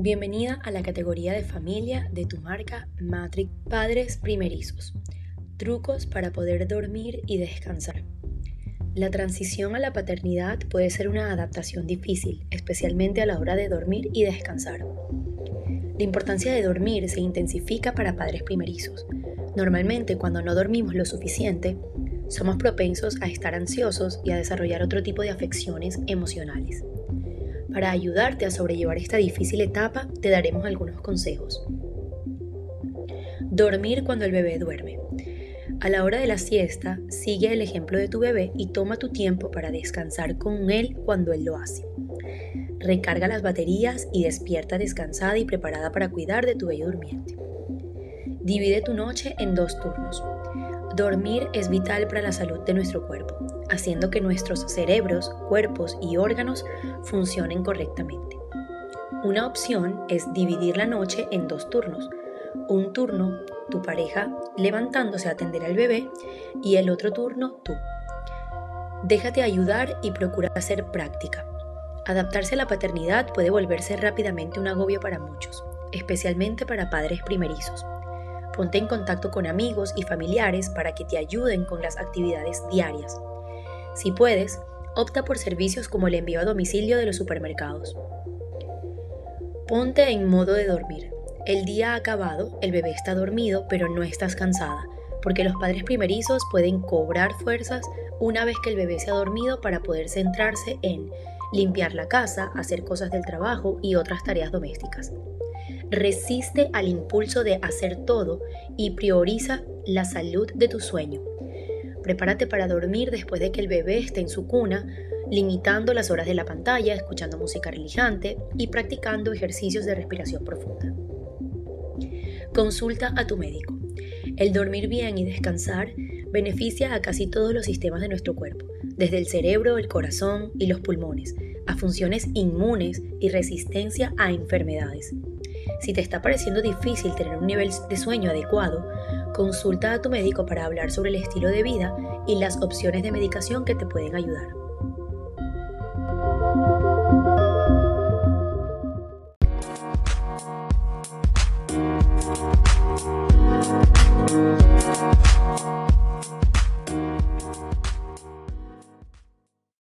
Bienvenida a la categoría de familia de tu marca Matrix Padres Primerizos. Trucos para poder dormir y descansar. La transición a la paternidad puede ser una adaptación difícil, especialmente a la hora de dormir y descansar. La importancia de dormir se intensifica para padres primerizos. Normalmente cuando no dormimos lo suficiente, somos propensos a estar ansiosos y a desarrollar otro tipo de afecciones emocionales. Para ayudarte a sobrellevar esta difícil etapa, te daremos algunos consejos. Dormir cuando el bebé duerme. A la hora de la siesta, sigue el ejemplo de tu bebé y toma tu tiempo para descansar con él cuando él lo hace. Recarga las baterías y despierta descansada y preparada para cuidar de tu bello durmiente. Divide tu noche en dos turnos. Dormir es vital para la salud de nuestro cuerpo haciendo que nuestros cerebros, cuerpos y órganos funcionen correctamente. Una opción es dividir la noche en dos turnos. Un turno, tu pareja levantándose a atender al bebé y el otro turno, tú. Déjate ayudar y procura hacer práctica. Adaptarse a la paternidad puede volverse rápidamente un agobio para muchos, especialmente para padres primerizos. Ponte en contacto con amigos y familiares para que te ayuden con las actividades diarias. Si puedes, opta por servicios como el envío a domicilio de los supermercados. Ponte en modo de dormir. El día ha acabado, el bebé está dormido, pero no estás cansada, porque los padres primerizos pueden cobrar fuerzas una vez que el bebé se ha dormido para poder centrarse en limpiar la casa, hacer cosas del trabajo y otras tareas domésticas. Resiste al impulso de hacer todo y prioriza la salud de tu sueño. Prepárate para dormir después de que el bebé esté en su cuna, limitando las horas de la pantalla, escuchando música relajante y practicando ejercicios de respiración profunda. Consulta a tu médico. El dormir bien y descansar beneficia a casi todos los sistemas de nuestro cuerpo, desde el cerebro, el corazón y los pulmones, a funciones inmunes y resistencia a enfermedades. Si te está pareciendo difícil tener un nivel de sueño adecuado, consulta a tu médico para hablar sobre el estilo de vida y las opciones de medicación que te pueden ayudar.